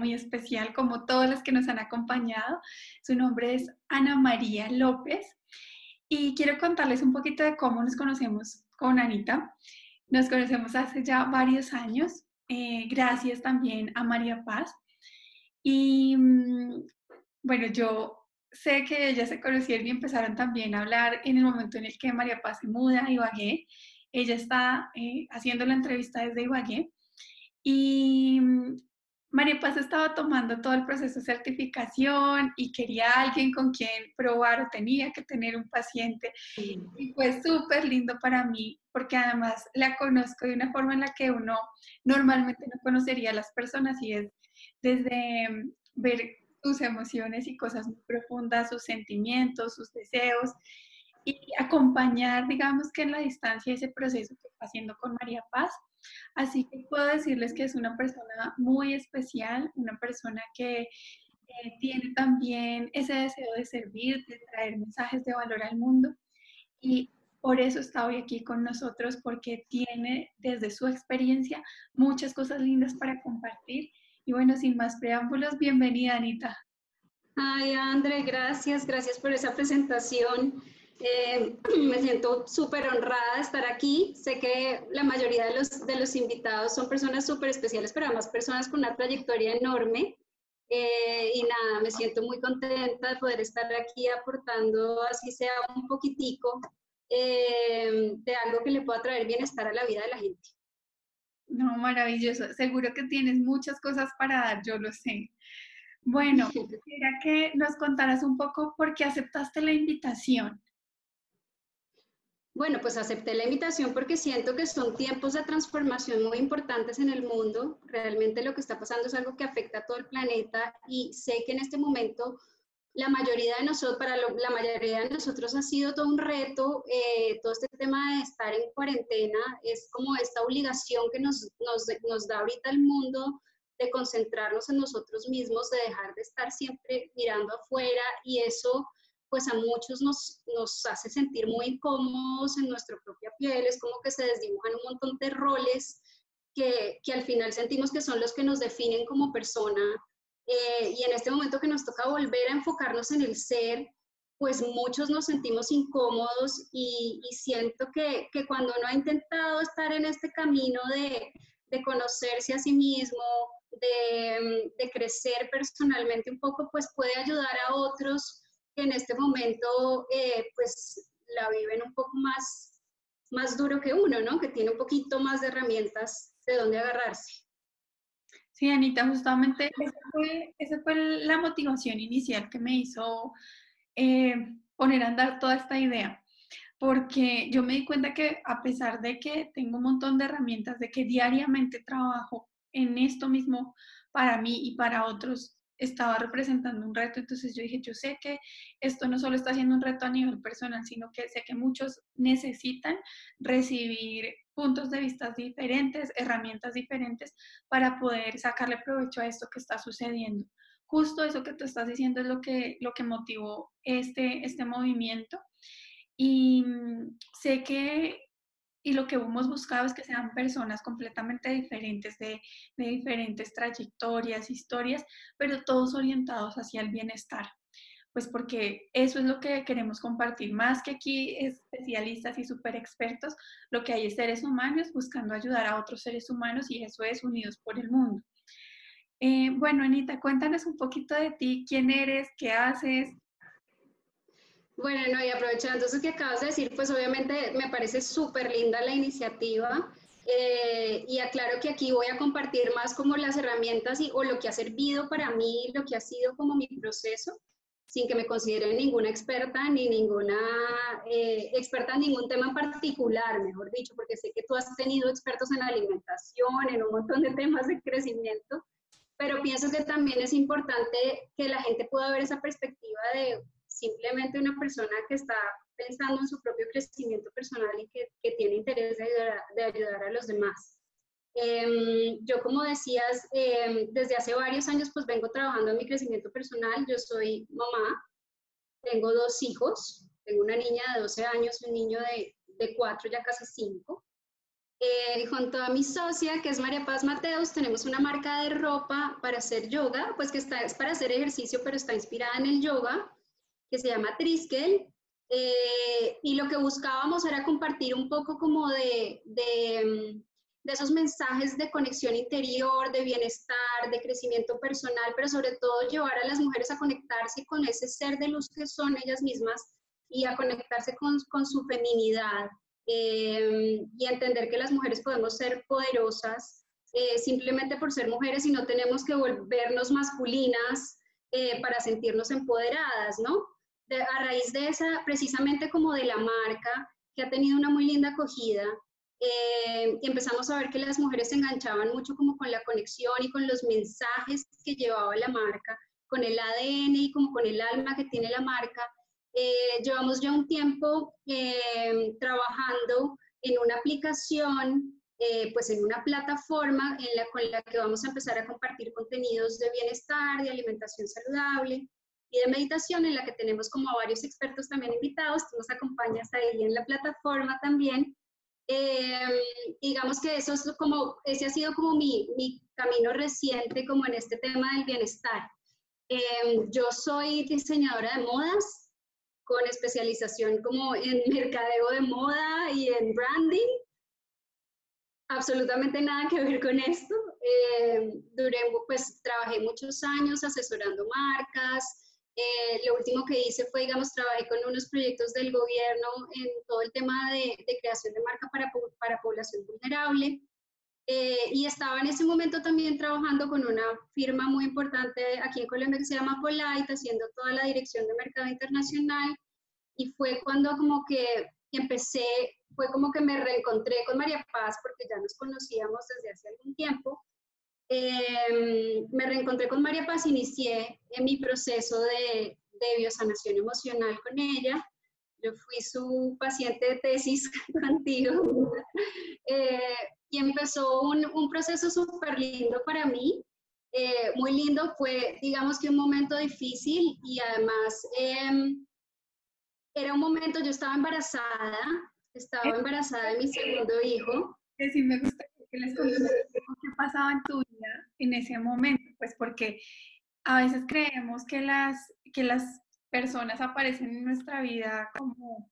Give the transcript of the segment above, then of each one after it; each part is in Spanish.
muy especial, como todas las que nos han acompañado. Su nombre es Ana María López y quiero contarles un poquito de cómo nos conocemos con Anita. Nos conocemos hace ya varios años, eh, gracias también a María Paz. Y mm, bueno, yo sé que ellas se conocieron y empezaron también a hablar en el momento en el que María Paz se muda a Ibagué ella está eh, haciendo la entrevista desde Ibagué y mm, María Paz estaba tomando todo el proceso de certificación y quería alguien con quien probar o tenía que tener un paciente. Y fue súper lindo para mí porque además la conozco de una forma en la que uno normalmente no conocería a las personas y es desde mm, ver sus emociones y cosas muy profundas, sus sentimientos, sus deseos y acompañar, digamos que en la distancia ese proceso que está haciendo con María Paz. Así que puedo decirles que es una persona muy especial, una persona que eh, tiene también ese deseo de servir, de traer mensajes de valor al mundo y por eso está hoy aquí con nosotros porque tiene desde su experiencia muchas cosas lindas para compartir. Y bueno, sin más preámbulos, bienvenida Anita. Ay, André, gracias, gracias por esa presentación. Eh, me siento súper honrada de estar aquí. Sé que la mayoría de los, de los invitados son personas súper especiales, pero además personas con una trayectoria enorme. Eh, y nada, me siento muy contenta de poder estar aquí aportando, así sea un poquitico, eh, de algo que le pueda traer bienestar a la vida de la gente. No, maravilloso. Seguro que tienes muchas cosas para dar, yo lo sé. Bueno, quisiera que nos contaras un poco por qué aceptaste la invitación. Bueno, pues acepté la invitación porque siento que son tiempos de transformación muy importantes en el mundo. Realmente lo que está pasando es algo que afecta a todo el planeta y sé que en este momento la mayoría de nosotros, para la mayoría de nosotros ha sido todo un reto, eh, todo este tema de estar en cuarentena, es como esta obligación que nos, nos, nos da ahorita el mundo de concentrarnos en nosotros mismos, de dejar de estar siempre mirando afuera y eso pues a muchos nos, nos hace sentir muy incómodos en nuestra propia piel, es como que se desdibujan un montón de roles que, que al final sentimos que son los que nos definen como persona. Eh, y en este momento que nos toca volver a enfocarnos en el ser, pues muchos nos sentimos incómodos y, y siento que, que, cuando uno ha intentado estar en este camino de, de conocerse a sí mismo, de, de, crecer personalmente un poco, pues puede ayudar a otros que en este momento eh, pues la viven un poco más, más duro que uno, ¿no? Que tiene un poquito más de herramientas de dónde agarrarse. Sí, Anita, justamente esa fue, esa fue la motivación inicial que me hizo eh, poner a andar toda esta idea, porque yo me di cuenta que a pesar de que tengo un montón de herramientas, de que diariamente trabajo en esto mismo para mí y para otros, estaba representando un reto, entonces yo dije, yo sé que esto no solo está siendo un reto a nivel personal, sino que sé que muchos necesitan recibir puntos de vista diferentes, herramientas diferentes para poder sacarle provecho a esto que está sucediendo. Justo eso que tú estás diciendo es lo que, lo que motivó este, este movimiento. Y mm, sé que y lo que hemos buscado es que sean personas completamente diferentes, de, de, diferentes trayectorias, historias, pero todos orientados hacia el bienestar. Pues porque eso es lo que queremos compartir, más que aquí especialistas y super expertos, lo que hay es seres humanos buscando ayudar a otros seres humanos y eso es Unidos por el Mundo. Eh, bueno, Anita, cuéntanos un poquito de ti, quién eres, qué haces, bueno, no, y aprovechando eso que acabas de decir, pues obviamente me parece súper linda la iniciativa. Eh, y aclaro que aquí voy a compartir más como las herramientas y, o lo que ha servido para mí, lo que ha sido como mi proceso, sin que me considere ninguna experta ni ninguna eh, experta en ningún tema en particular, mejor dicho, porque sé que tú has tenido expertos en alimentación, en un montón de temas de crecimiento, pero pienso que también es importante que la gente pueda ver esa perspectiva de simplemente una persona que está pensando en su propio crecimiento personal y que, tiene interés de ayudar, a los demás. Eh, yo, como decías, eh, desde hace varios años pues vengo trabajando en mi crecimiento personal. Yo soy mamá, tengo dos hijos, tengo una niña de 12 años y un niño de, de 4, ya casi 5. Eh, junto a mi socia, que es María Paz Mateos, tenemos una marca de ropa para hacer yoga, pues que está, es para hacer ejercicio, pero está inspirada en el yoga, que se llama Triskel. Eh, y lo que buscábamos era compartir un poco como de, de, de, esos mensajes de conexión interior, de bienestar, de crecimiento personal, pero sobre todo llevar a las mujeres a conectarse con ese ser de luz que son ellas mismas y a conectarse con, con su feminidad eh, y entender que las mujeres podemos ser poderosas eh, simplemente por ser mujeres y no tenemos que volvernos masculinas eh, para sentirnos empoderadas, ¿no? A raíz de esa, precisamente como de la marca, que ha tenido una muy linda acogida, empezamos a ver que las mujeres se enganchaban mucho como con la conexión y con los mensajes que llevaba la marca, con el ADN y como con el alma que tiene la marca, eh, llevamos ya un tiempo eh, trabajando en una aplicación, eh, pues en una plataforma en la, con la que vamos a empezar a compartir contenidos de bienestar, de alimentación saludable y de meditación, en la que tenemos como varios expertos también invitados. Tú nos acompañas ahí en la plataforma también. digamos que eso es como, ese ha sido como mi, mi camino reciente como en este tema del bienestar. yo soy diseñadora de modas, con especialización como en mercadeo de moda y en branding. Absolutamente nada que ver con esto. Eh, duré, pues trabajé muchos años asesorando marcas. Eh, lo último que hice fue, digamos, trabajé con unos proyectos del gobierno en todo el tema de, creación de marca para, para población vulnerable. Eh, y estaba en ese momento también trabajando con una firma muy importante aquí en Colombia que se llama Polite, haciendo toda la dirección de mercado internacional. Y fue cuando como que empecé, fue como que me reencontré con María Paz, porque ya nos conocíamos desde hace algún tiempo. Em, me reencontré con María Paz, inicié en mi proceso de, de biosanación emocional con ella. Yo fui su paciente de tesis contigo. Eh, y empezó un, un proceso súper lindo para mí. Eh, muy lindo, fue digamos que un momento difícil y además em, era un momento, yo estaba embarazada, estaba embarazada de mi segundo hijo. Sí, me gustaría que les contaras qué pasaba en tu vida en ese momento, pues porque a veces creemos que las, que las personas aparecen en nuestra vida como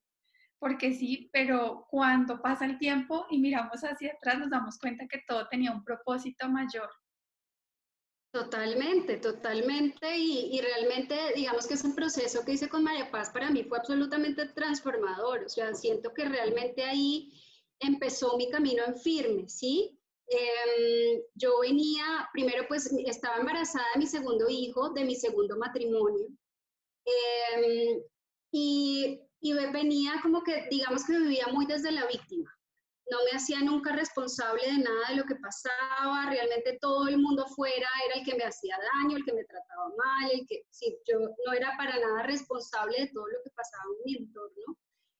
porque sí, pero cuando pasa el tiempo y miramos hacia atrás nos damos cuenta que todo tenía un propósito mayor. Totalmente, totalmente. Y, realmente, digamos que ese proceso que hice con María Paz para mí fue absolutamente transformador. O sea, siento que realmente ahí empezó mi camino en firme, ¿sí? Em, yo venía, primero pues estaba embarazada de mi segundo hijo, de mi segundo matrimonio. Em, y, venía como que, digamos que vivía muy desde la víctima no me hacía nunca responsable de nada de lo que pasaba, realmente todo el mundo afuera era el que me hacía daño, el que me trataba mal, el que, sí, yo no era para nada responsable de todo lo que pasaba en mi entorno.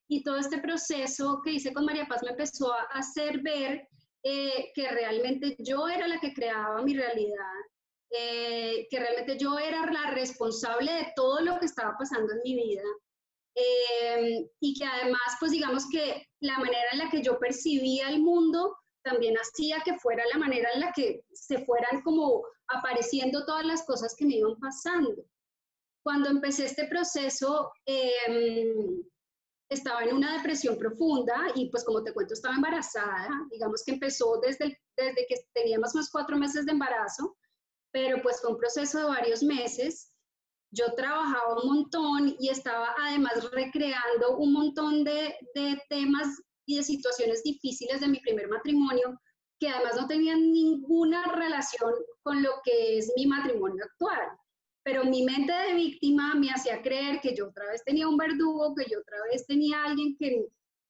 Y todo este proceso que hice con María Paz me empezó a hacer ver eh, que realmente yo era la que creaba mi realidad, eh, que realmente yo era la responsable de todo lo que estaba pasando en mi vida Em, y que además, pues digamos que la manera en la que yo percibía el mundo también hacía que fuera la manera en la que se fueran como apareciendo todas las cosas que me iban pasando. Cuando empecé este proceso, em, estaba en una depresión profunda y pues como te cuento, estaba embarazada, digamos que empezó desde, desde que tenía más o menos cuatro meses de embarazo, pero pues fue un proceso de varios meses yo trabajaba un montón y estaba además recreando un montón de, de, temas y de situaciones difíciles de mi primer matrimonio que además no tenían ninguna relación con lo que es mi matrimonio actual. Pero mi mente de víctima me hacía creer que yo otra vez tenía un verdugo, que yo otra vez tenía alguien que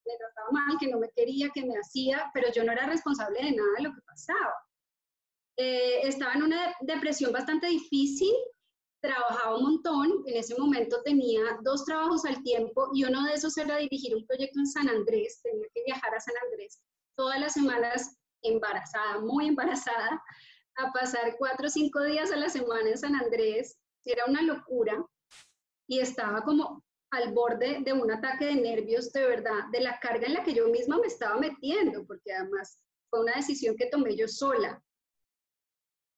me trataba mal, que no me quería, que me hacía, pero yo no era responsable de nada de lo que pasaba. Eh, estaba en una depresión bastante difícil trabajaba un montón, en ese momento tenía dos trabajos al tiempo y uno de esos era dirigir un proyecto en San Andrés, tenía que viajar a San Andrés todas las semanas embarazada, muy embarazada, a pasar cuatro o cinco días a la semana en San Andrés, era una locura y estaba como al borde de un ataque de nervios de verdad, de la carga en la que yo misma me estaba metiendo, porque además fue una decisión que tomé yo sola.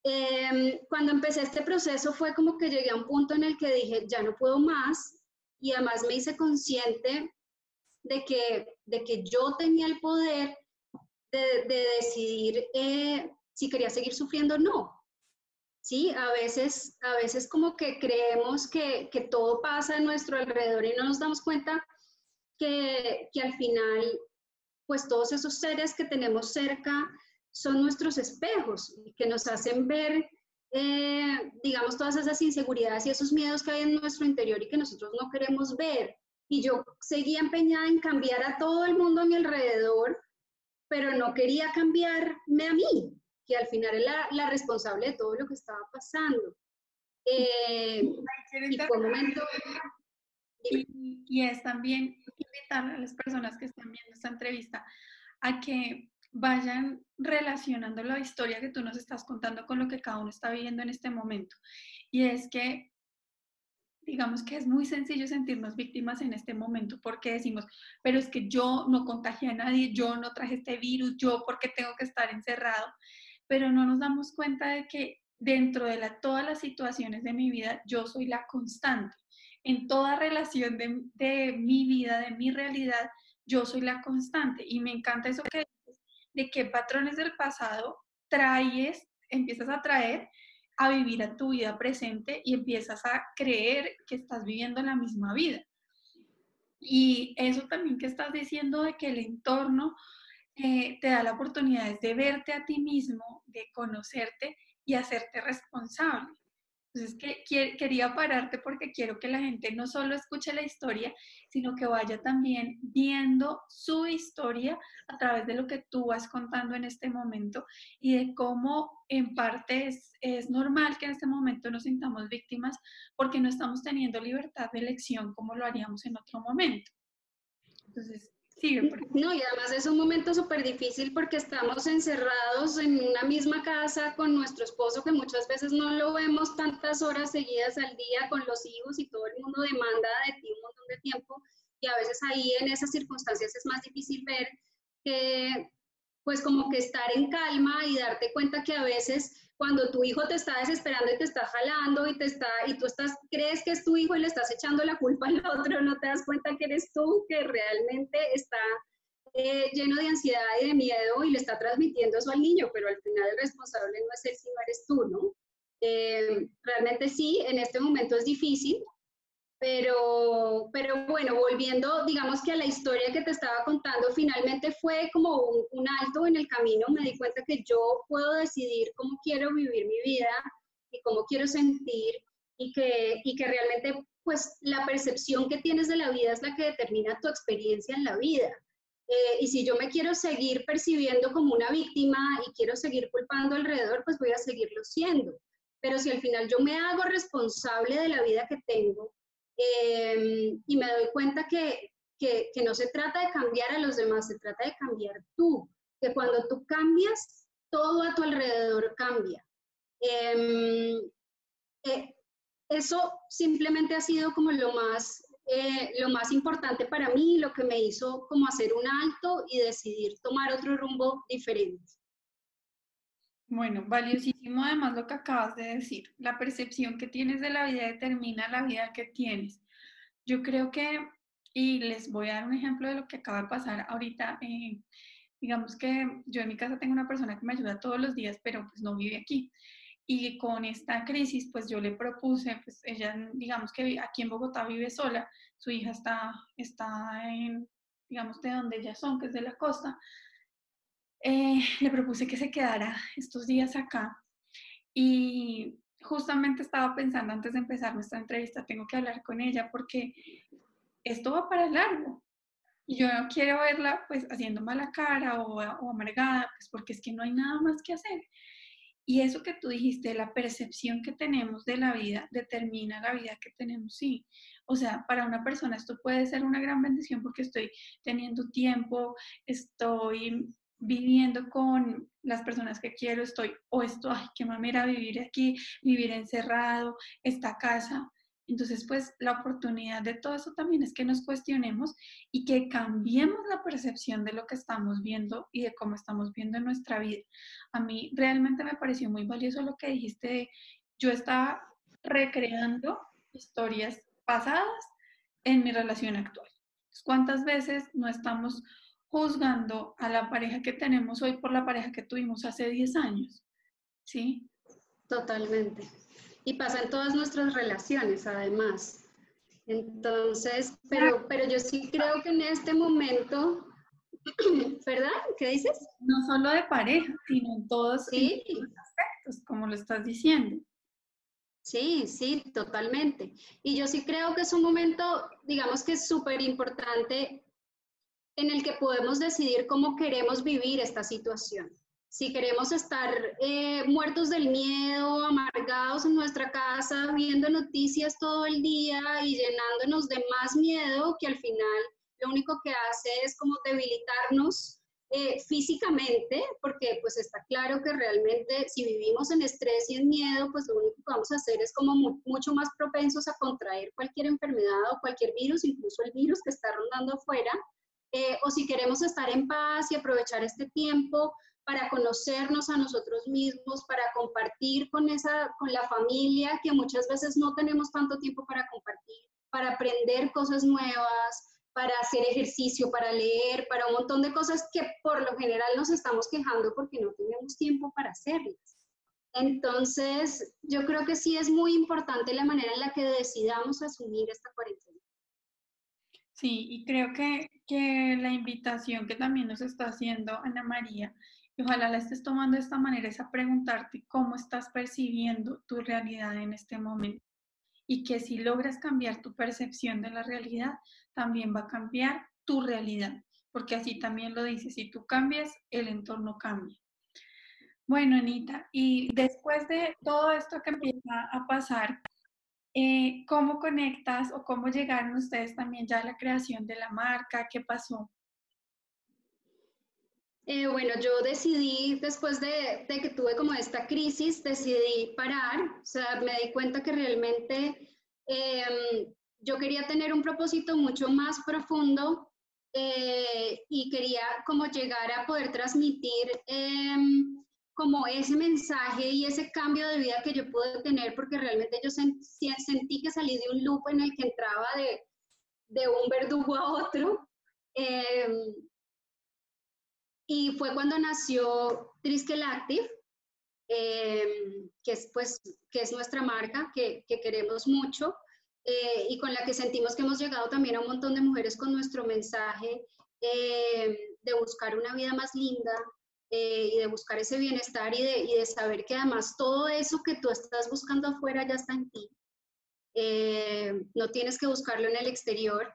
Em, cuando empecé este proceso fue como que llegué a un punto en el que dije, ya no puedo más, y además me hice consciente de que, de que yo tenía el poder de, decidir eh, si quería seguir sufriendo o no. Sí, a veces, a veces como que creemos que, que, todo pasa a nuestro alrededor y no nos damos cuenta que, que al final, pues todos esos seres que tenemos cerca son nuestros espejos que nos hacen ver, eh, digamos, todas esas inseguridades y esos miedos que hay en nuestro interior y que nosotros no queremos ver. Y yo seguía empeñada en cambiar a todo el mundo a mi alrededor, pero no quería cambiarme a mí, que al final es la, responsable de todo lo que estaba pasando. Eh, y momento... y es también invitar a las personas que están viendo esta entrevista a que vayan relacionando la historia que tú nos estás contando con lo que cada uno está viviendo en este momento. Y es que, digamos que es muy sencillo sentirnos víctimas en este momento porque decimos, pero es que yo no contagié a nadie, yo no traje este virus, yo porque tengo que estar encerrado, pero no nos damos cuenta de que dentro de la, todas las situaciones de mi vida, yo soy la constante. En toda relación de, de mi vida, de mi realidad, yo soy la constante. Y me encanta eso que de qué patrones del pasado traes, empiezas a traer a vivir a tu vida presente y empiezas a creer que estás viviendo la misma vida. Y eso también que estás diciendo de que el entorno eh, te da la oportunidad de verte a ti mismo, de conocerte y hacerte responsable. Entonces, que, quería pararte porque quiero que la gente no solo escuche la historia, sino que vaya también viendo su historia a través de lo que tú vas contando en este momento y de cómo en parte es, es normal que en este momento nos sintamos víctimas porque no estamos teniendo libertad de elección como lo haríamos en otro momento. Entonces, no, y además es un momento súper difícil porque estamos encerrados en una misma casa con nuestro esposo que muchas veces no lo vemos tantas horas seguidas al día con los hijos y todo el mundo demanda de ti un montón de tiempo. Y a veces ahí en esas circunstancias es más difícil ver que pues como que estar en calma y darte cuenta que a veces cuando tu hijo te está desesperando y te está jalando y te está y tú estás crees que es tu hijo y le estás echando la culpa al otro, no te das cuenta que eres tú que realmente está eh, lleno de ansiedad y de miedo y le está transmitiendo eso al niño, pero al final el responsable no es él, sino eres tú, ¿no? Eh, realmente sí, en este momento es difícil, pero, pero bueno, volviendo, digamos que a la historia que te estaba contando, finalmente fue como un, alto en el camino. Me di cuenta que yo puedo decidir cómo quiero vivir mi vida y cómo quiero sentir y que, y que realmente pues la percepción que tienes de la vida es la que determina tu experiencia en la vida. Eh, y si yo me quiero seguir percibiendo como una víctima y quiero seguir culpando alrededor, pues voy a seguirlo siendo. Pero si al final yo me hago responsable de la vida que tengo, Em, y me doy cuenta que, que, no se trata de cambiar a los demás, se trata de cambiar tú, que cuando tú cambias, todo a tu alrededor cambia. Em, eh, eso simplemente ha sido como lo más, eh, lo más importante para mí, lo que me hizo como hacer un alto y decidir tomar otro rumbo diferente. Bueno, valiosísimo además lo que acabas de decir. La percepción que tienes de la vida determina la vida que tienes. Yo creo que, y les voy a dar un ejemplo de lo que acaba de pasar ahorita. Eh, digamos que yo en mi casa tengo una persona que me ayuda todos los días, pero pues no vive aquí. Y con esta crisis, pues yo le propuse, pues ella, digamos que aquí en Bogotá vive sola, su hija está, está en, digamos, de donde ellas son, que es de la costa eh, le propuse que se quedara estos días acá y justamente estaba pensando antes de empezar nuestra entrevista, tengo que hablar con ella porque esto va para largo y yo no quiero verla pues haciendo mala cara o, o amargada, pues porque es que no hay nada más que hacer. Y eso que tú dijiste, la percepción que tenemos de la vida determina la vida que tenemos, sí. O sea, para una persona esto puede ser una gran bendición porque estoy teniendo tiempo, estoy viviendo con las personas que quiero, estoy, o esto, ay, qué mamera vivir aquí, vivir encerrado, esta casa. Entonces, pues la oportunidad de todo eso también es que nos cuestionemos y que cambiemos la percepción de lo que estamos viendo y de cómo estamos viendo en nuestra vida. A mí realmente me pareció muy valioso lo que dijiste yo estaba recreando historias pasadas en mi relación actual. ¿Cuántas veces no estamos juzgando a la pareja que tenemos hoy por la pareja que tuvimos hace 10 años? ¿Sí? Totalmente. Y pasa en todas nuestras relaciones, además. Entonces, pero, pero yo sí creo que en este momento, ¿verdad? ¿Qué dices? No solo de pareja, sino en todos, ¿Sí? en todos aspectos, como lo estás diciendo. Sí, sí, totalmente. Y yo sí creo que es un momento, digamos que es súper importante en el que podemos decidir cómo queremos vivir esta situación. Si queremos estar eh, muertos del miedo, amargados en nuestra casa, viendo noticias todo el día y llenándonos de más miedo, que al final lo único que hace es como debilitarnos eh, físicamente, porque pues está claro que realmente si vivimos en estrés y en miedo, pues lo único que vamos a hacer es como mucho más propensos a contraer cualquier enfermedad o cualquier virus, incluso el virus que está rondando afuera, eh, o si queremos estar en paz y aprovechar este tiempo para conocernos a nosotros mismos, para compartir con, esa, con la familia, que muchas veces no tenemos tanto tiempo para compartir, para aprender cosas nuevas, para hacer ejercicio, para leer, para un montón de cosas que por lo general nos estamos quejando porque no tenemos tiempo para hacerlas. Entonces, yo creo que sí es muy importante la manera en la que decidamos asumir esta cuarentena. Sí, y creo que, que la invitación que también nos está haciendo Ana María, y ojalá la estés tomando de esta manera, es a preguntarte cómo estás percibiendo tu realidad en este momento y que si logras cambiar tu percepción de la realidad, también va a cambiar tu realidad, porque así también lo dice, si tú cambias, el entorno cambia. Bueno, Anita, y después de todo esto que empieza a pasar, eh, ¿cómo conectas o cómo llegaron ustedes también ya a la creación de la marca? ¿Qué pasó? Eh, bueno, yo decidí, después de, que tuve como esta crisis, decidí parar, o sea, me di cuenta que realmente em, yo quería tener un propósito mucho más profundo eh, y quería como llegar a poder transmitir em, como ese mensaje y ese cambio de vida que yo pude tener, porque realmente yo sentí que salí de un loop en el que entraba de, de un verdugo a otro. Em, y fue cuando nació Triskel Active, em, que, es, pues, que es nuestra marca, que, que queremos mucho eh, y con la que sentimos que hemos llegado también a un montón de mujeres con nuestro mensaje em, de buscar una vida más linda eh, y de buscar ese bienestar y de, y de, saber que además todo eso que tú estás buscando afuera ya está en ti. Em, no tienes que buscarlo en el exterior.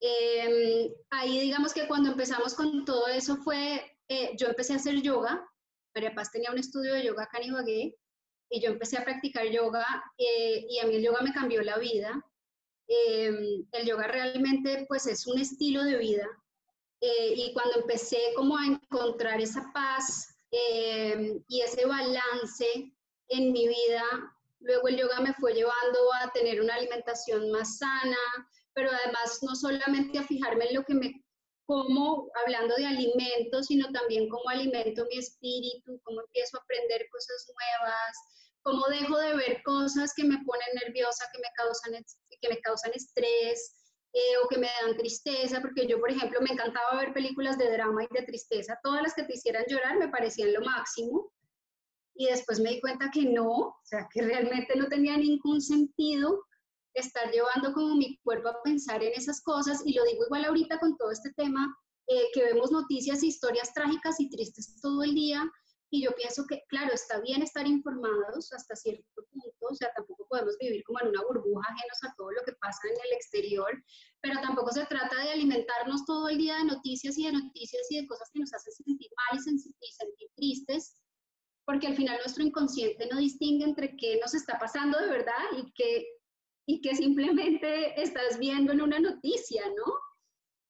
Eh, ahí digamos que cuando empezamos con todo eso fue, eh, yo empecé a hacer yoga, María Paz tenía un estudio de yoga acá en Ibagué, y yo empecé a practicar yoga eh, y a mí el yoga me cambió la vida. El yoga realmente pues es un estilo de vida eh, y cuando empecé como a encontrar esa paz em, y ese balance en mi vida, luego el yoga me fue llevando a tener una alimentación más sana, pero además no solamente a fijarme en lo que me como, hablando de alimentos, sino también cómo alimento mi espíritu, cómo empiezo a aprender cosas nuevas, cómo dejo de ver cosas que me ponen nerviosa, que me causan, que me causan estrés eh, o que me dan tristeza, porque yo, por ejemplo, me encantaba ver películas de drama y de tristeza, todas las que te hicieran llorar me parecían lo máximo, y después me di cuenta que no, o sea, que realmente no tenía ningún sentido estar llevando como mi cuerpo a pensar en esas cosas, y lo digo igual ahorita con todo este tema, eh, que vemos noticias historias trágicas y tristes todo el día, y yo pienso que, claro, está bien estar informados hasta cierto punto, o sea, tampoco podemos vivir como en una burbuja ajenos a todo lo que pasa en el exterior, pero tampoco se trata de alimentarnos todo el día de noticias y de noticias y de cosas que nos hacen sentir mal y sentir tristes, porque al final nuestro inconsciente no distingue entre qué nos está pasando de verdad y qué y que simplemente estás viendo en una noticia, ¿no?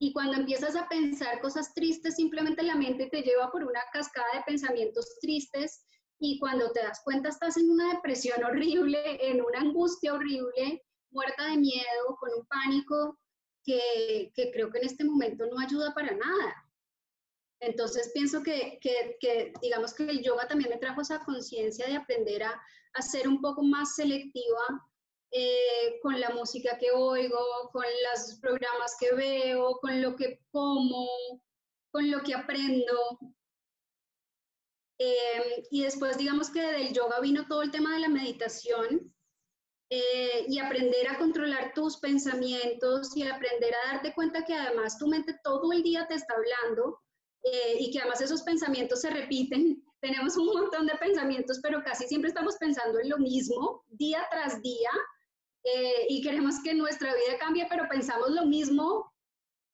Y cuando empiezas a pensar cosas tristes, simplemente la mente te lleva por una cascada de pensamientos tristes y cuando te das cuenta estás en una depresión horrible, en una angustia horrible, muerta de miedo, con un pánico que, que creo que en este momento no ayuda para nada. Entonces pienso que, que, digamos que el yoga también me trajo esa conciencia de aprender a, a, ser un poco más selectiva eh, con la música que oigo, con los programas que veo, con lo que como, con lo que aprendo. Eh, y después digamos que del yoga vino todo el tema de la meditación eh, y aprender a controlar tus pensamientos y aprender a darte cuenta que además tu mente todo el día te está hablando y que además esos pensamientos se repiten. Tenemos un montón de pensamientos, pero casi siempre estamos pensando en lo mismo día tras día eh, y queremos que nuestra vida cambie, pero pensamos lo mismo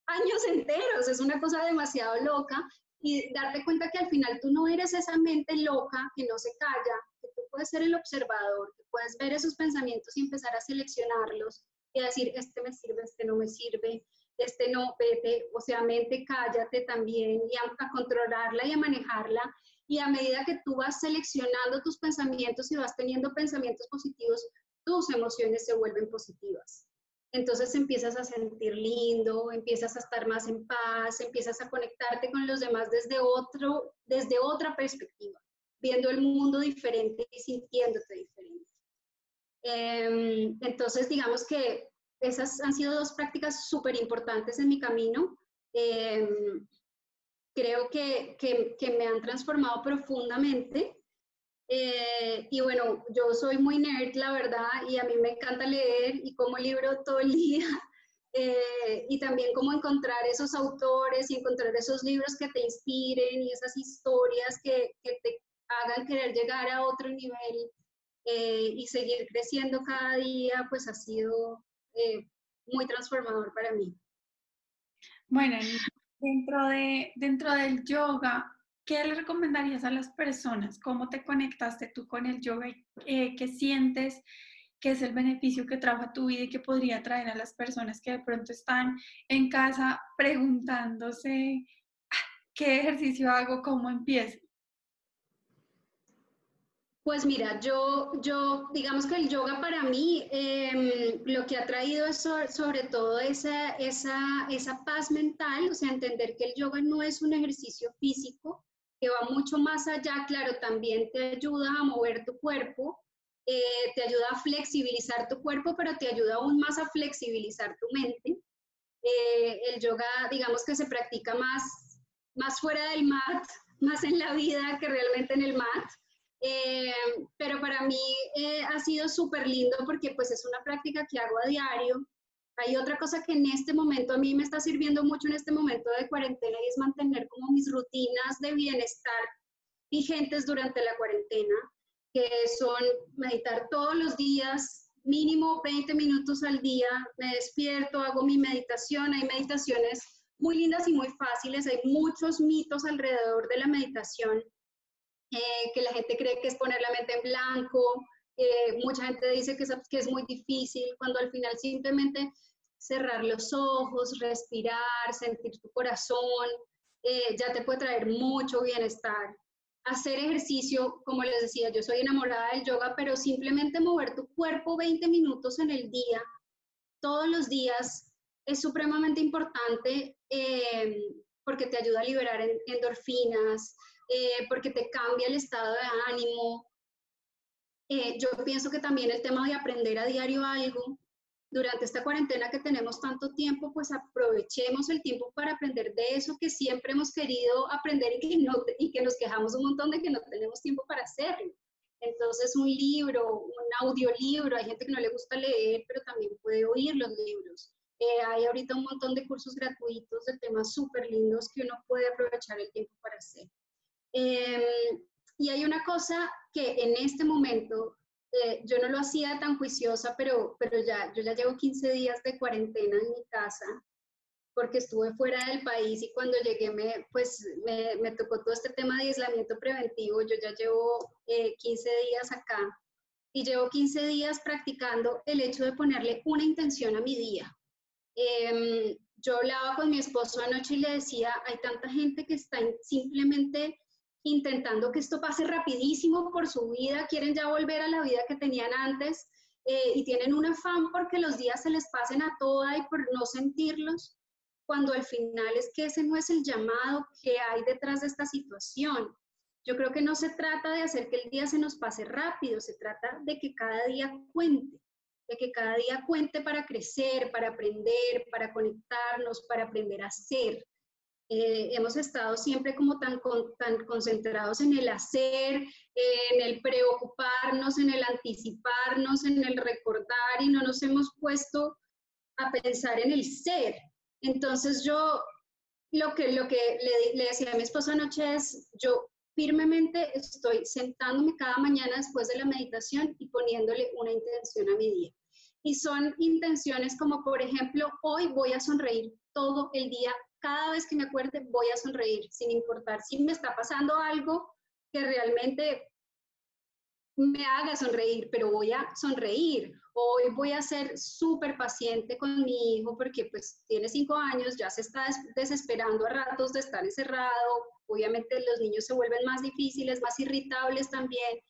años enteros. Es una cosa demasiado loca y darte cuenta que al final tú no eres esa mente loca que no se calla, que tú puedes ser el observador, que puedes ver esos pensamientos y empezar a seleccionarlos y decir, este me sirve, este no me sirve, este no, vete, o sea, mente, cállate también y a, controlarla y a manejarla. Y a medida que tú vas seleccionando tus pensamientos y vas teniendo pensamientos positivos, tus emociones se vuelven positivas. Entonces empiezas a sentir lindo, empiezas a estar más en paz, empiezas a conectarte con los demás desde, otro, desde otra perspectiva, viendo el mundo diferente y sintiéndote diferente. Em, entonces, digamos que esas han sido dos prácticas súper importantes en mi camino. Em, creo que, que, me han transformado profundamente. Eh, y bueno, yo soy muy nerd, la verdad, y a mí me encanta leer y como libro todo el día. Eh, y también cómo encontrar esos autores y encontrar esos libros que te inspiren y esas historias que, que te hagan querer llegar a otro nivel eh, y seguir creciendo cada día, pues ha sido eh, muy transformador para mí. Bueno, dentro, de, dentro del yoga, ¿qué le recomendarías a las personas? ¿Cómo te conectaste tú con el yoga? Eh, ¿Qué sientes que es el beneficio que trajo a tu vida y que podría traer a las personas que de pronto están en casa preguntándose ah, qué ejercicio hago, cómo empiezo? Pues mira, yo, yo, digamos que el yoga para mí em, lo que ha traído es sobre, todo esa, esa, esa, paz mental, o sea, entender que el yoga no es un ejercicio físico, que va mucho más allá, claro, también te ayuda a mover tu cuerpo, eh, te ayuda a flexibilizar tu cuerpo, pero te ayuda aún más a flexibilizar tu mente. Eh, el yoga, digamos que se practica más, más fuera del mat, más en la vida que realmente en el mat. Eh, pero para mí ha sido súper lindo porque pues es una práctica que hago a diario. Hay otra cosa que en este momento a mí me está sirviendo mucho en este momento de cuarentena y es mantener como mis rutinas de bienestar vigentes durante la cuarentena, que son meditar todos los días, mínimo 20 minutos al día, me despierto, hago mi meditación, hay meditaciones muy lindas y muy fáciles, hay muchos mitos alrededor de la meditación eh, que la gente cree que es poner la mente en blanco, eh, mucha gente dice que es, que es muy difícil, cuando al final simplemente cerrar los ojos, respirar, sentir tu corazón, eh, ya te puede traer mucho bienestar. Hacer ejercicio, como les decía, yo soy enamorada del yoga, pero simplemente mover tu cuerpo 20 minutos en el día, todos los días, es supremamente importante porque te ayuda a liberar endorfinas, eh, porque te cambia el estado de ánimo. Eh, yo pienso que también el tema de aprender a diario algo, durante esta cuarentena que tenemos tanto tiempo, pues aprovechemos el tiempo para aprender de eso que siempre hemos querido aprender y que, no, y que nos quejamos un montón de que no tenemos tiempo para hacerlo. Entonces, un libro, un audiolibro, hay gente que no le gusta leer, pero también puede oír los libros. Eh, hay ahorita un montón de cursos gratuitos de temas súper lindos que uno puede aprovechar el tiempo para hacer. Em, y hay una cosa que en este momento eh, yo no lo hacía tan juiciosa, pero, pero ya, yo ya llevo 15 días de cuarentena en mi casa porque estuve fuera del país y cuando llegué me, pues, me, me tocó todo este tema de aislamiento preventivo. Yo ya llevo 15 eh, días acá y llevo 15 días practicando el hecho de ponerle una intención a mi día. Em, yo hablaba con mi esposo anoche y le decía, hay tanta gente que está simplemente intentando que esto pase rapidísimo por su vida, quieren ya volver a la vida que tenían antes eh, y tienen un afán porque los días se les pasen a toda y por no sentirlos, cuando al final es que ese no es el llamado que hay detrás de esta situación. Yo creo que no se trata de hacer que el día se nos pase rápido, se trata de que cada día cuente, de que cada día cuente para crecer, para aprender, para conectarnos, para aprender a ser. Eh, hemos estado siempre como tan, tan concentrados en el hacer, en el preocuparnos, en el anticiparnos, en el recordar y no nos hemos puesto a pensar en el ser. Entonces yo lo que, lo que le, le decía a mi esposo anoche es, yo firmemente estoy sentándome cada mañana después de la meditación y poniéndole una intención a mi día. Y son intenciones como, por ejemplo, hoy voy a sonreír todo el día cada vez que me acuerde voy a sonreír, sin importar si me está pasando algo que realmente me haga sonreír, pero voy a sonreír. Hoy voy a ser súper paciente con mi hijo porque pues tiene cinco años, ya se está desesperando a ratos de estar encerrado. Obviamente los niños se vuelven más difíciles, más irritables también.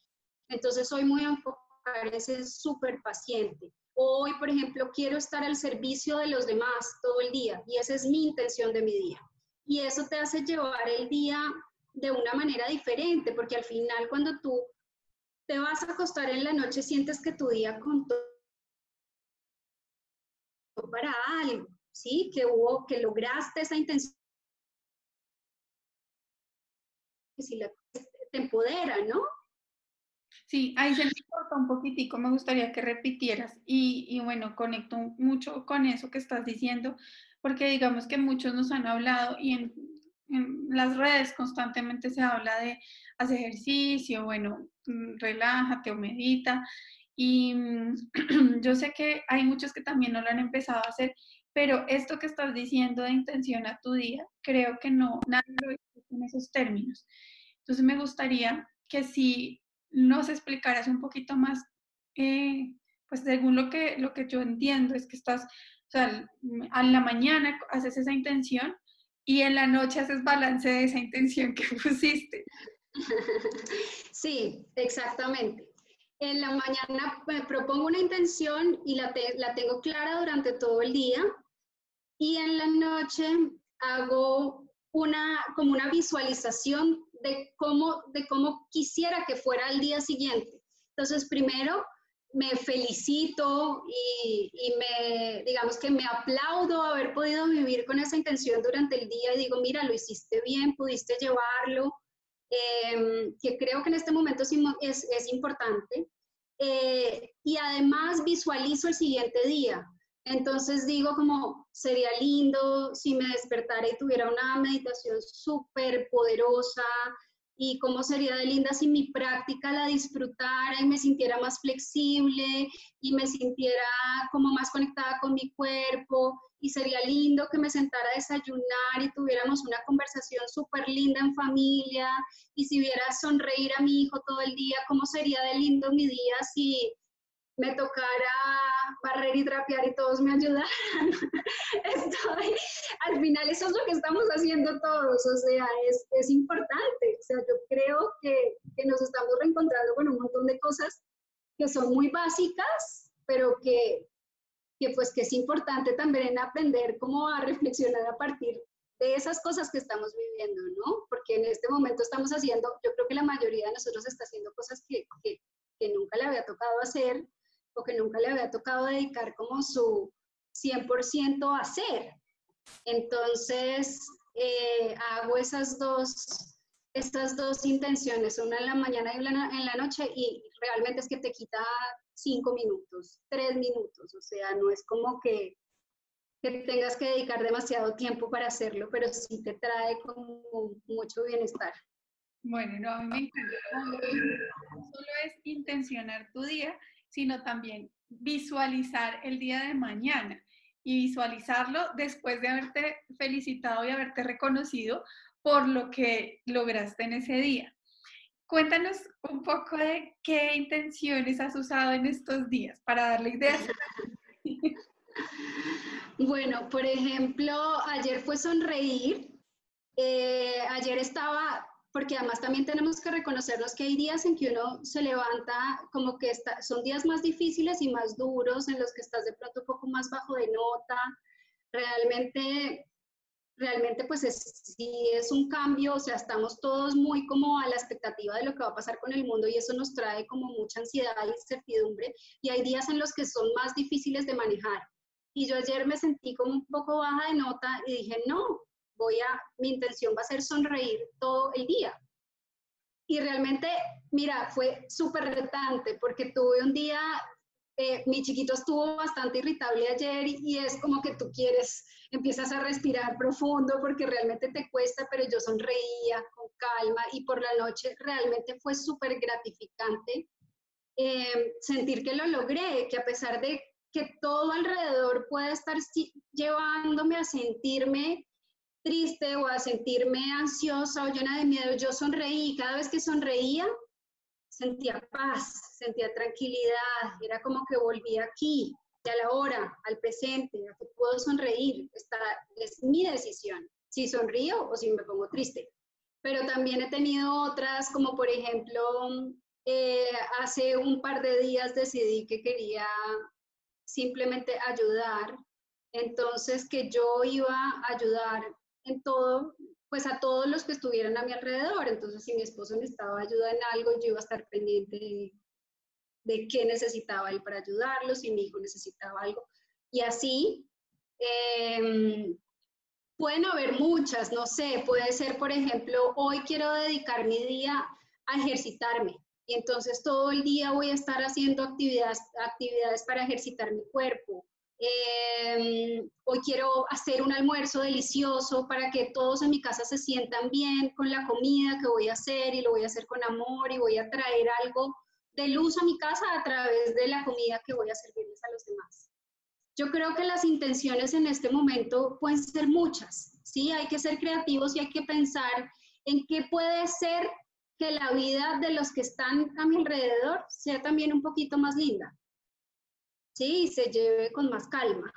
Entonces hoy muy a enfocar ese súper paciente. Hoy, por ejemplo, quiero estar al servicio de los demás todo el día y esa es mi intención de mi día. Y eso te hace llevar el día de una manera diferente, porque al final cuando tú te vas a acostar en la noche sientes que tu día contó para algo, ¿sí? Que hubo, que lograste esa intención. Que si la, te empodera, ¿no? Sí, ahí se me corta un poquitico, me gustaría que repitieras y, bueno, conecto mucho con eso que estás diciendo, porque digamos que muchos nos han hablado y en, las redes constantemente se habla de hacer ejercicio, bueno, mm, relájate o medita y mm, yo sé que hay muchos que también no lo han empezado a hacer, pero esto que estás diciendo de intención a tu día, creo que no, nadie lo dice en esos términos. Entonces me gustaría que si nos explicarás un poquito más, eh, pues según lo que, lo que yo entiendo, es que estás, o sea, a la mañana haces esa intención y en la noche haces balance de esa intención que pusiste. Sí, exactamente. En la mañana me propongo una intención y la, la tengo clara durante todo el día y en la noche hago una, como una visualización de cómo, de cómo quisiera que fuera el día siguiente. Entonces, primero me felicito y, y, me, digamos que me aplaudo haber podido vivir con esa intención durante el día y digo, mira, lo hiciste bien, pudiste llevarlo, em, que creo que en este momento es, es importante. Eh, y además visualizo el siguiente día. Entonces digo como sería lindo si me despertara y tuviera una meditación súper poderosa y cómo sería de linda si mi práctica la disfrutara y me sintiera más flexible y me sintiera como más conectada con mi cuerpo y sería lindo que me sentara a desayunar y tuviéramos una conversación súper linda en familia y si viera sonreír a mi hijo todo el día, cómo sería de lindo mi día si me tocara barrer y trapear y todos me ayudaran. Al final eso es lo que estamos haciendo todos, o sea, es, es importante. O sea, yo creo que, que, nos estamos reencontrando con un montón de cosas que son muy básicas, pero que, que pues que es importante también aprender cómo a reflexionar a partir de esas cosas que estamos viviendo, ¿no? Porque en este momento estamos haciendo, yo creo que la mayoría de nosotros está haciendo cosas que, que, que nunca le había tocado hacer que nunca le había tocado dedicar como su 100% a hacer. Entonces, eh, hago esas dos, estas dos intenciones, una en la mañana y una en la noche, y realmente es que te quita cinco minutos, tres minutos, o sea, no es como que, que tengas que dedicar demasiado tiempo para hacerlo, pero sí te trae como mucho bienestar. Bueno, no, a mí me encanta. Solo es intencionar tu día sino también visualizar el día de mañana y visualizarlo después de haberte felicitado y haberte reconocido por lo que lograste en ese día. Cuéntanos un poco de qué intenciones has usado en estos días para darle ideas. Bueno, por ejemplo, ayer fue sonreír. Eh, ayer estaba porque además también tenemos que reconocernos que hay días en que uno se levanta como que está, son días más difíciles y más duros, en los que estás de pronto un poco más bajo de nota. Realmente, realmente pues es, sí es un cambio, o sea, estamos todos muy como a la expectativa de lo que va a pasar con el mundo y eso nos trae como mucha ansiedad y incertidumbre. Y hay días en los que son más difíciles de manejar. Y yo ayer me sentí como un poco baja de nota y dije, no, voy a, mi intención va a ser sonreír todo el día. Y realmente, mira, fue súper retante porque tuve un día, eh, mi chiquito estuvo bastante irritable ayer y, es como que tú quieres, empiezas a respirar profundo porque realmente te cuesta, pero yo sonreía con calma y por la noche realmente fue súper gratificante eh, sentir que lo logré, que a pesar de que todo alrededor puede estar llevándome a sentirme triste o a sentirme ansiosa o llena de miedo, yo sonreí. Cada vez que sonreía, sentía paz, sentía tranquilidad. Era como que volvía aquí, a la hora, al presente, a que puedo sonreír. Esta es mi decisión, si sonrío o si me pongo triste. Pero también he tenido otras, como por ejemplo, eh, hace un par de días decidí que quería simplemente ayudar. Entonces, que yo iba a ayudar en todo, pues a todos los que estuvieran a mi alrededor. Entonces, si mi esposo necesitaba ayuda en algo, yo iba a estar pendiente de, qué necesitaba él para ayudarlo, si mi hijo necesitaba algo. Y así, em, pueden haber muchas, no sé, puede ser, por ejemplo, hoy quiero dedicar mi día a ejercitarme. Y entonces todo el día voy a estar haciendo actividades, actividades para ejercitar mi cuerpo. Em, hoy quiero hacer un almuerzo delicioso para que todos en mi casa se sientan bien con la comida que voy a hacer y lo voy a hacer con amor y voy a traer algo de luz a mi casa a través de la comida que voy a servirles a los demás. Yo creo que las intenciones en este momento pueden ser muchas, ¿sí? Hay que ser creativos y hay que pensar en qué puede ser que la vida de los que están a mi alrededor sea también un poquito más linda. ¿Sí? se lleve con más calma.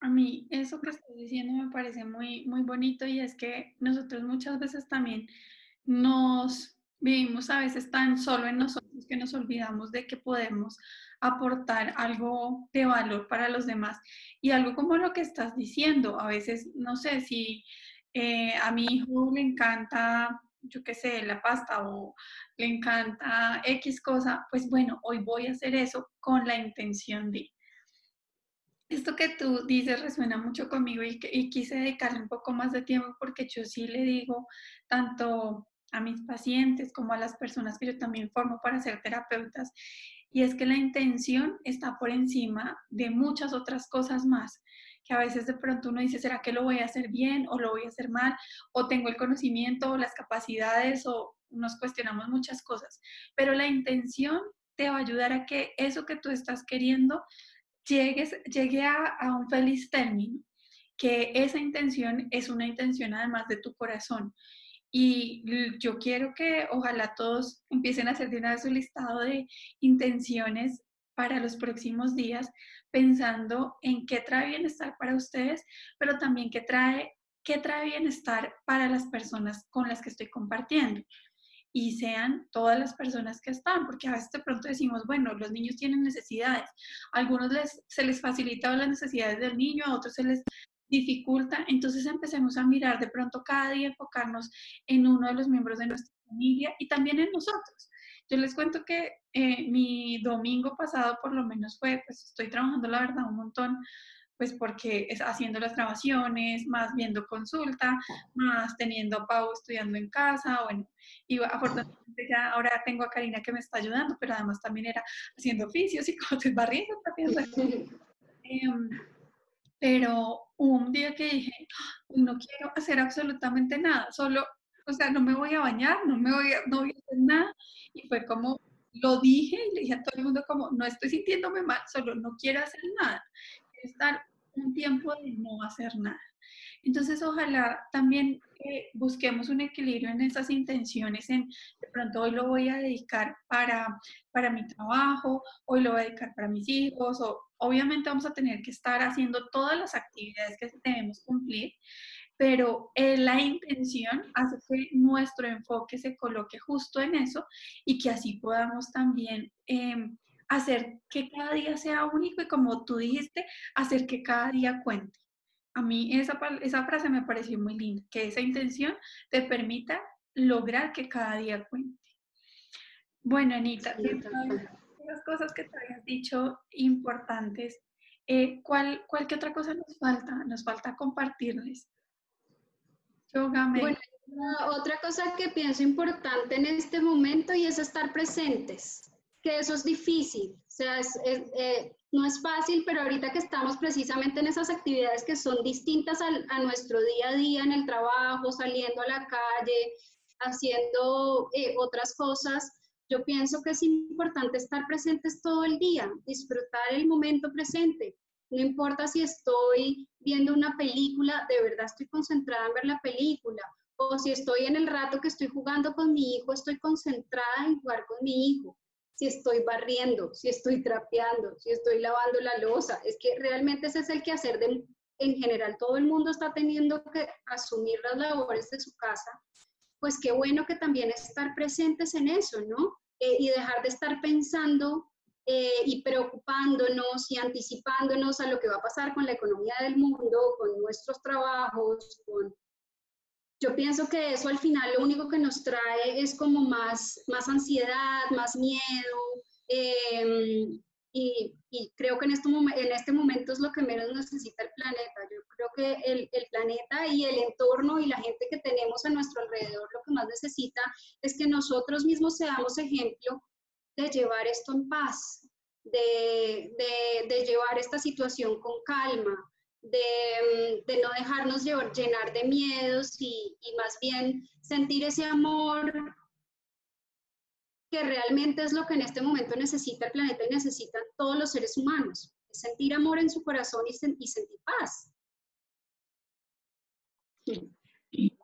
A mí eso que estás diciendo me parece muy, muy bonito y es que nosotros muchas veces también nos vivimos a veces tan solo en nosotros que nos olvidamos de que podemos aportar algo de valor para los demás. Y algo como lo que estás diciendo, a veces, no sé si eh, a mi hijo le encanta yo qué sé, la pasta o le encanta X cosa, pues bueno, hoy voy a hacer eso con la intención de... Esto que tú dices resuena mucho conmigo y, y quise dedicarle un poco más de tiempo porque yo sí le digo tanto a mis pacientes como a las personas que yo también formo para ser terapeutas, y es que la intención está por encima de muchas otras cosas más que a veces de pronto uno dice, ¿será que lo voy a hacer bien o lo voy a hacer mal? O tengo el conocimiento o las capacidades o nos cuestionamos muchas cosas. Pero la intención te va a ayudar a que eso que tú estás queriendo llegues, llegue a, un feliz término, que esa intención es una intención además de tu corazón. Y yo quiero que ojalá todos empiecen a hacer de una vez su listado de intenciones para los próximos días, pensando en qué trae bienestar para ustedes, pero también qué trae, qué trae bienestar para las personas con las que estoy compartiendo. Y sean todas las personas que están, porque a veces de pronto decimos, bueno, los niños tienen necesidades, algunos les, se les facilita las necesidades del niño, a otros se les dificulta, entonces empecemos a mirar de pronto cada día, enfocarnos en uno de los miembros de nuestra familia y también en nosotros. Yo les cuento que eh, mi domingo pasado por lo menos fue, pues estoy trabajando la verdad un montón, pues porque es haciendo las grabaciones, más viendo consulta, más teniendo a Pau estudiando en casa, bueno, y afortunadamente ya ahora tengo a Karina que me está ayudando, pero además también era haciendo oficios y cosas, barriendo, eh, pero un día que dije, no quiero hacer absolutamente nada, solo o sea, no me voy a bañar, no me voy a, no voy a hacer nada. Y fue como, lo dije y le dije a todo el mundo como, no estoy sintiéndome mal, solo no quiero hacer nada. Quiero estar un tiempo de no hacer nada. Entonces, ojalá también busquemos un equilibrio en esas intenciones, en de pronto hoy lo voy a dedicar para, para mi trabajo, hoy lo voy a dedicar para mis hijos, o obviamente vamos a tener que estar haciendo todas las actividades que debemos cumplir, pero eh, la intención hace que nuestro enfoque se coloque justo en eso y que así podamos también em, hacer que cada día sea único y como tú dijiste, hacer que cada día cuente. A mí esa, esa frase me pareció muy linda, que esa intención te permita lograr que cada día cuente. Bueno, Anita, las cosas que te habías dicho importantes, eh, ¿cuál, ¿cuál qué otra cosa nos falta? Nos falta compartirles. Bueno, otra cosa que pienso importante en este momento y es estar presentes, que eso es difícil, o sea, eh, no es fácil, pero ahorita que estamos precisamente en esas actividades que son distintas a, nuestro día a día en el trabajo, saliendo a la calle, haciendo eh, otras cosas, yo pienso que es importante estar presentes todo el día, disfrutar el momento presente. No importa si estoy viendo una película, de verdad estoy concentrada en ver la película. O si estoy en el rato que estoy jugando con mi hijo, estoy concentrada en jugar con mi hijo. Si estoy barriendo, si estoy trapeando, si estoy lavando la losa. Es que realmente ese es el quehacer de, en general, todo el mundo está teniendo que asumir las labores de su casa pues qué bueno que también estar presentes en eso, ¿no? Eh, y dejar de estar pensando eh, y preocupándonos y anticipándonos a lo que va a pasar con la economía del mundo, con nuestros trabajos, con... Yo pienso que eso al final lo único que nos trae es como más, más ansiedad, más miedo, eh, y, creo que en este, en este momento es lo que menos necesita el planeta. Yo creo que el, el, planeta y el entorno y la gente que tenemos a nuestro alrededor lo que más necesita es que nosotros mismos seamos ejemplo de llevar esto en paz, de, de, de llevar esta situación con calma, de, de, no dejarnos llenar de miedos y, y más bien sentir ese amor que realmente es lo que en este momento necesita el planeta y necesitan todos los seres humanos, sentir amor en su corazón y, sentir paz.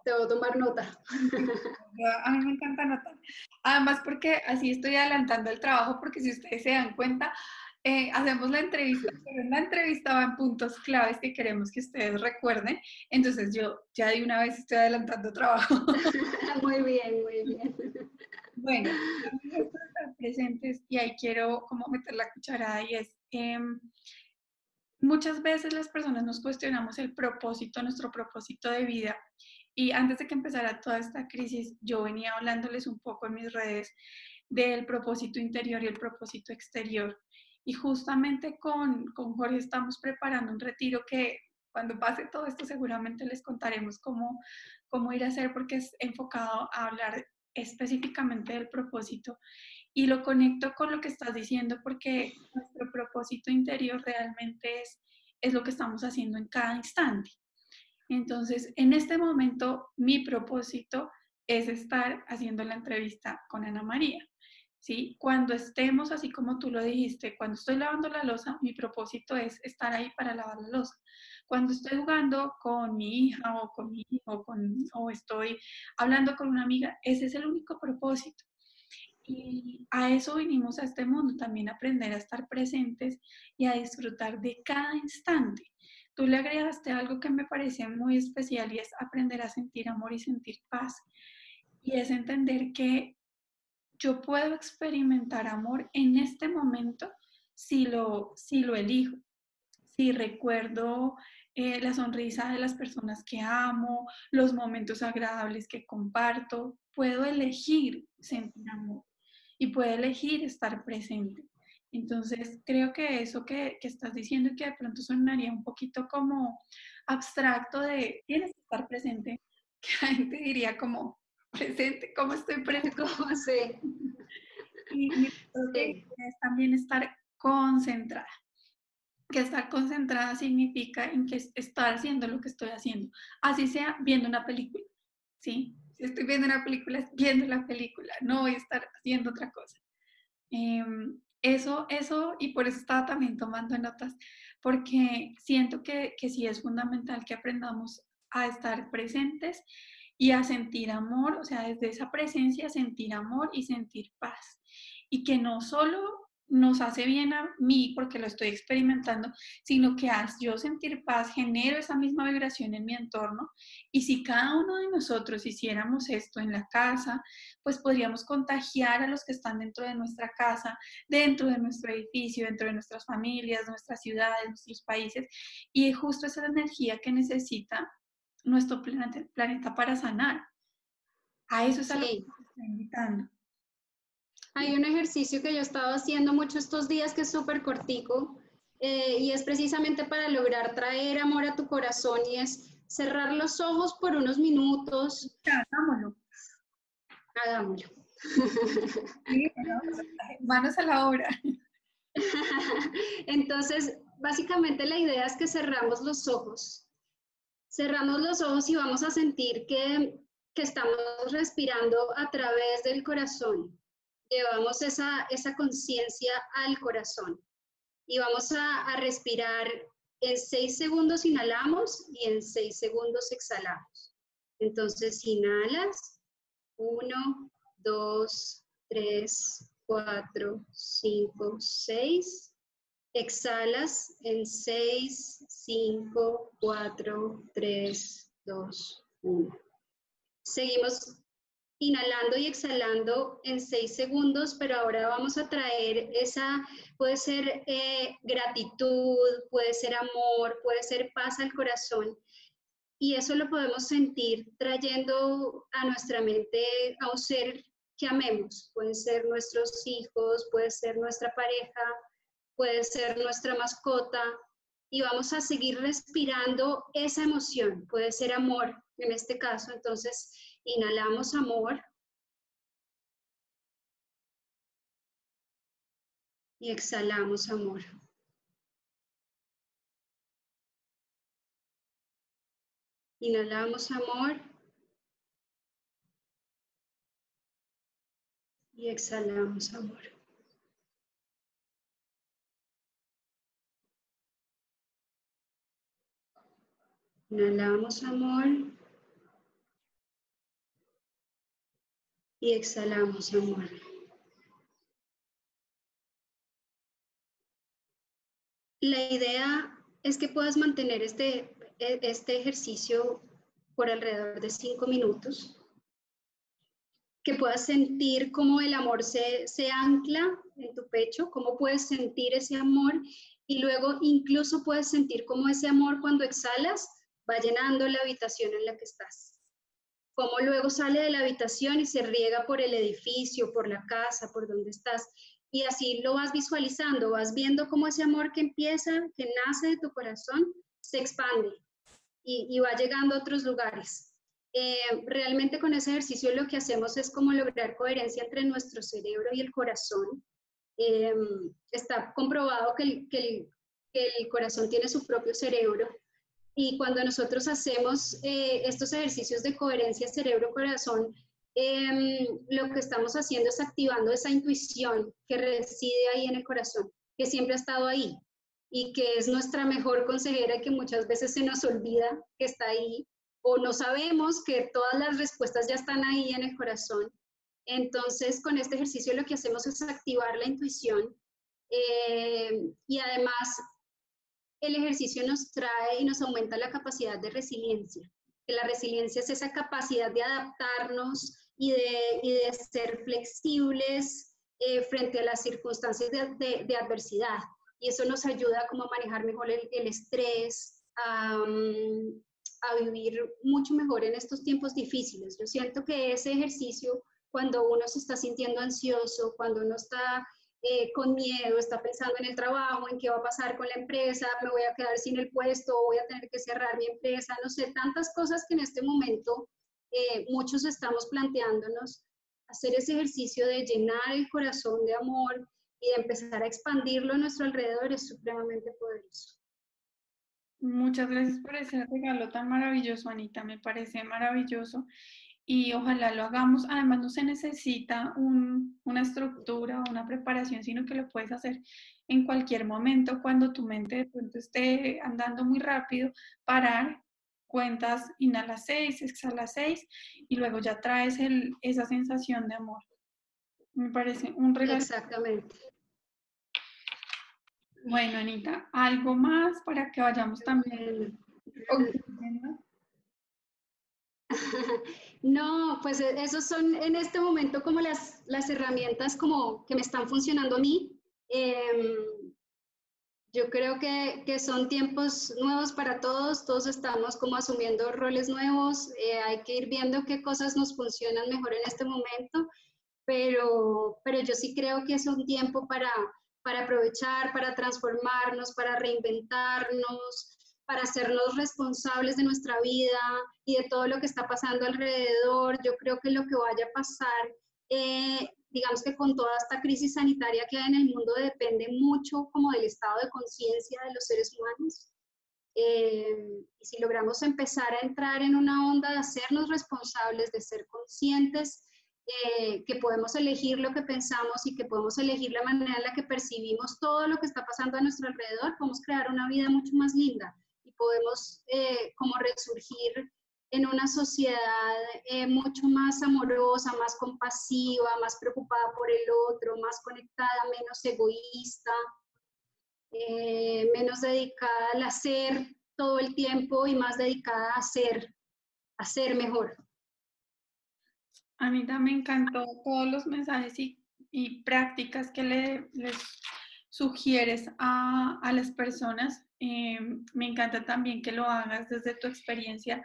Te tomar nota. A mí me encanta anotar. Además, porque así estoy adelantando el trabajo, porque si ustedes se dan cuenta, eh, hacemos la entrevista, pero en la entrevista van puntos claves que queremos que ustedes recuerden. Entonces, yo ya de una vez estoy adelantando trabajo. muy bien, muy bien. Bueno, estar presentes y ahí quiero como meter la cucharada y es, em, muchas veces las personas nos cuestionamos el propósito, nuestro propósito de vida. Y antes de que empezara toda esta crisis, yo venía hablándoles un poco en mis redes del propósito interior y el propósito exterior. Y justamente con, con Jorge estamos preparando un retiro que cuando pase todo esto seguramente les contaremos cómo, cómo ir a hacer porque es enfocado a hablar específicamente del propósito y lo conecto con lo que estás diciendo porque nuestro propósito interior realmente es, es lo que estamos haciendo en cada instante. Entonces, en este momento, mi propósito es estar haciendo la entrevista con Ana María. ¿sí? Cuando estemos, así como tú lo dijiste, cuando estoy lavando la losa, mi propósito es estar ahí para lavar la losa. Cuando estoy jugando con mi hija o con mi hijo con, o estoy hablando con una amiga, ese es el único propósito. Y a eso vinimos a este mundo, también aprender a estar presentes y a disfrutar de cada instante. Tú le agregaste algo que me parece muy especial y es aprender a sentir amor y sentir paz. Y es entender que yo puedo experimentar amor en este momento si lo, si lo elijo si recuerdo eh, la sonrisa de las personas que amo, los momentos agradables que comparto, puedo elegir sentir amor y puedo elegir estar presente. Entonces, creo que eso que, que, estás diciendo y que de pronto sonaría un poquito como abstracto de tienes que estar presente, que la gente diría como presente, ¿cómo estoy presente? ¿Cómo sé? Y, y es también estar concentrada que estar concentrada significa en que estar haciendo lo que estoy haciendo, así sea viendo una película, ¿sí? Si estoy viendo una película, es viendo la película, no voy a estar haciendo otra cosa. Em, eso, eso, y por eso estaba también tomando notas, porque siento que, que sí es fundamental que aprendamos a estar presentes y a sentir amor, o sea, desde esa presencia sentir amor y sentir paz. Y que no solo nos hace bien a mí porque lo estoy experimentando, sino que al yo sentir paz genero esa misma vibración en mi entorno y si cada uno de nosotros hiciéramos esto en la casa, pues podríamos contagiar a los que están dentro de nuestra casa, dentro de nuestro edificio, dentro de nuestras familias, nuestras ciudades, nuestros países y justo esa energía que necesita nuestro planeta, para sanar. A eso es a lo que estoy invitando. Hay un ejercicio que yo he estado haciendo mucho estos días que es súper cortico eh, y es precisamente para lograr traer amor a tu corazón y es cerrar los ojos por unos minutos. Hagámoslo. Hagámoslo. manos a la obra. Entonces, básicamente la idea es que cerramos los ojos. Cerramos los ojos y vamos a sentir que, que estamos respirando a través del corazón llevamos esa, conciencia al corazón y vamos a, respirar en seis segundos inhalamos y en seis segundos exhalamos. Entonces inhalas, uno, dos, tres, cuatro, cinco, seis. Exhalas en seis, cinco, cuatro, tres, dos, uno. Seguimos inhalando y exhalando en seis segundos, pero ahora vamos a traer esa, puede ser eh, gratitud, puede ser amor, puede ser paz al corazón. Y eso lo podemos sentir trayendo a nuestra mente a un ser que amemos. Pueden ser nuestros hijos, puede ser nuestra pareja, puede ser nuestra mascota. Y vamos a seguir respirando esa emoción. Puede ser amor en este caso. Entonces, Inhalamos amor. Y exhalamos amor. Inhalamos amor. Y exhalamos amor. Inhalamos amor. Y exhalamos amor. La idea es que puedas mantener este, este ejercicio por alrededor de cinco minutos, que puedas sentir cómo el amor se, se ancla en tu pecho, cómo puedes sentir ese amor y luego incluso puedes sentir cómo ese amor cuando exhalas va llenando la habitación en la que estás cómo luego sale de la habitación y se riega por el edificio, por la casa, por donde estás. Y así lo vas visualizando, vas viendo cómo ese amor que empieza, que nace de tu corazón, se expande y, va llegando a otros lugares. Eh, realmente con ese ejercicio lo que hacemos es como lograr coherencia entre nuestro cerebro y el corazón. Eh, está comprobado que que el corazón tiene su propio cerebro y cuando nosotros hacemos eh, estos ejercicios de coherencia cerebro-corazón, em, lo que estamos haciendo es activando esa intuición que reside ahí en el corazón, que siempre ha estado ahí y que es nuestra mejor consejera y que muchas veces se nos olvida que está ahí o no sabemos que todas las respuestas ya están ahí en el corazón. Entonces, con este ejercicio lo que hacemos es activar la intuición eh, y además el ejercicio nos trae y nos aumenta la capacidad de resiliencia. Que la resiliencia es esa capacidad de adaptarnos y de, ser flexibles eh, frente a las circunstancias de, adversidad. Y eso nos ayuda como a manejar mejor el, estrés, a, a vivir mucho mejor en estos tiempos difíciles. Yo siento que ese ejercicio, cuando uno se está sintiendo ansioso, cuando uno está eh, con miedo, está pensando en el trabajo, en qué va a pasar con la empresa, me voy a quedar sin el puesto, voy a tener que cerrar mi empresa, no sé, tantas cosas que en este momento eh, muchos estamos planteándonos. Hacer ese ejercicio de llenar el corazón de amor y de empezar a expandirlo a nuestro alrededor es supremamente poderoso. Muchas gracias por ese regalo tan maravilloso, Anita. Me parece maravilloso y ojalá lo hagamos. Además, no se necesita una estructura o una preparación, sino que lo puedes hacer en cualquier momento cuando tu mente de pronto esté andando muy rápido, parar, cuentas, inhala 6, exhala 6 y luego ya traes esa sensación de amor. Me parece un regalo. Exactamente. Bueno, Anita, ¿algo más para que vayamos también? No, pues e, esos son en este momento como las, las herramientas como que me están funcionando a mí. Em, yo creo que, que, son tiempos nuevos para todos, todos estamos como asumiendo roles nuevos, eh, hay que ir viendo qué cosas nos funcionan mejor en este momento, pero, pero yo sí creo que es un tiempo para, para aprovechar, para transformarnos, para reinventarnos, para hacernos responsables de nuestra vida y de todo lo que está pasando alrededor. Yo creo que lo que vaya a pasar eh, digamos que con toda esta crisis sanitaria que hay en el mundo depende mucho como del estado de conciencia de los seres humanos. Eh, y si logramos empezar a entrar en una onda de hacernos responsables, de ser conscientes, eh, que podemos elegir lo que pensamos y que podemos elegir la manera en la que percibimos todo lo que está pasando a nuestro alrededor, podemos crear una vida mucho más linda podemos eh, como resurgir en una sociedad eh, mucho más amorosa, más compasiva, más preocupada por el otro, más conectada, menos egoísta, eh, menos dedicada al hacer todo el tiempo y más dedicada a hacer, a ser mejor. A mí también me encantó todos los mensajes y, prácticas que le, les sugieres a, a las personas. Eh, me encanta también que lo hagas desde tu experiencia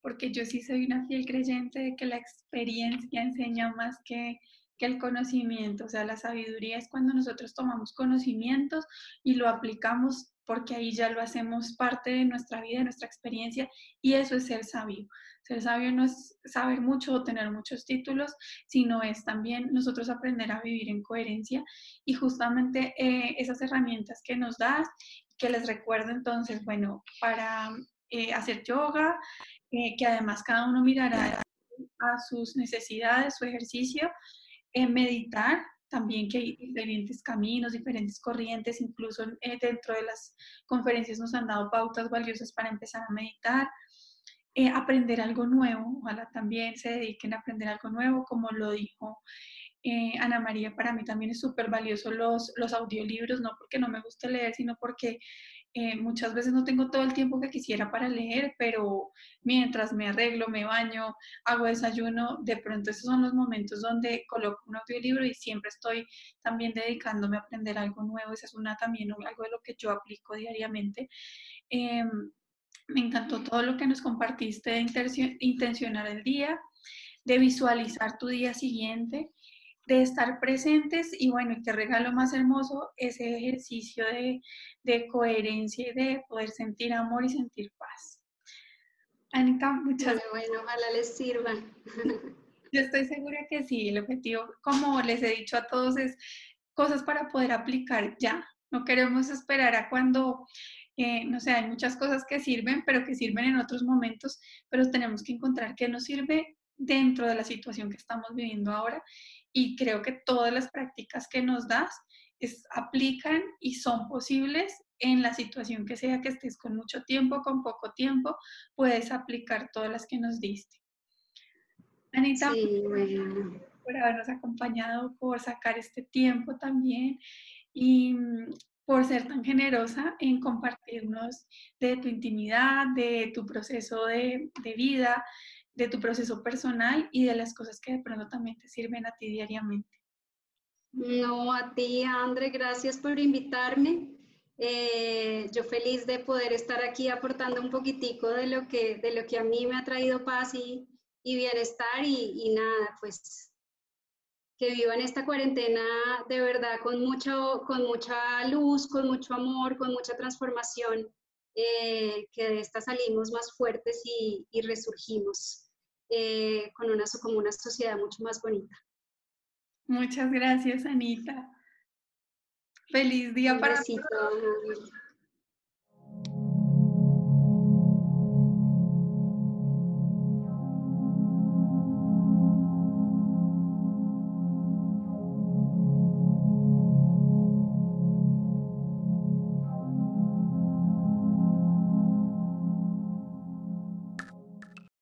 porque yo sí soy una fiel creyente de que la experiencia enseña más que, que el conocimiento, o sea, la sabiduría es cuando nosotros tomamos conocimientos y lo aplicamos porque ahí ya lo hacemos parte de nuestra vida, de nuestra experiencia, y eso es ser sabio. Ser sabio no es saber mucho o tener muchos títulos, sino es también nosotros aprender a vivir en coherencia y justamente eh, esas herramientas que nos das, que les recuerdo entonces, bueno, para eh, hacer yoga, eh, que además cada uno mirará a sus necesidades, su ejercicio, en meditar, también que hay diferentes caminos, diferentes corrientes, incluso eh, dentro de las conferencias nos han dado pautas valiosas para empezar a meditar, eh, aprender algo nuevo, ojalá también se dediquen a aprender algo nuevo, como lo dijo Ana María, para mí también es súper valioso los, los audiolibros, no porque no me guste leer, sino porque eh, muchas veces no tengo todo el tiempo que quisiera para leer, pero mientras me arreglo, me baño, hago desayuno, de pronto esos son los momentos donde coloco un audiolibro y siempre estoy también dedicándome a aprender algo nuevo. Esa es una también algo de lo que yo aplico diariamente. Em, me encantó todo lo que nos compartiste de intencionar el día, de visualizar tu día siguiente de estar presentes y bueno, qué regalo más hermoso ese ejercicio de, de, coherencia y de poder sentir amor y sentir paz. Anita, muchas gracias. Bueno, ojalá les sirva. Yo estoy segura que sí, el objetivo, como les he dicho a todos, es cosas para poder aplicar ya. No queremos esperar a cuando, eh, no sé, hay muchas cosas que sirven, pero que sirven en otros momentos, pero tenemos que encontrar qué nos sirve dentro de la situación que estamos viviendo ahora. Y creo que todas las prácticas que nos das es, aplican y son posibles en la situación que sea que estés con mucho tiempo, con poco tiempo, puedes aplicar todas las que nos diste. Anita, por habernos acompañado, por sacar este tiempo también. Y por ser tan generosa en compartirnos de tu intimidad, de tu proceso de, de vida, de tu proceso personal y de las cosas que de pronto también te sirven a ti diariamente. No, a ti, André, gracias por invitarme. Eh, yo feliz de poder estar aquí aportando un poquitico de lo que, de lo que a mí me ha traído paz y, bienestar y, nada, pues que vivan esta cuarentena de verdad con, mucho, con mucha luz, con mucho amor, con mucha transformación eh, que de esta salimos más fuertes y, resurgimos eh, con una, como una sociedad mucho más bonita. Muchas gracias, Anita. Feliz día para todos.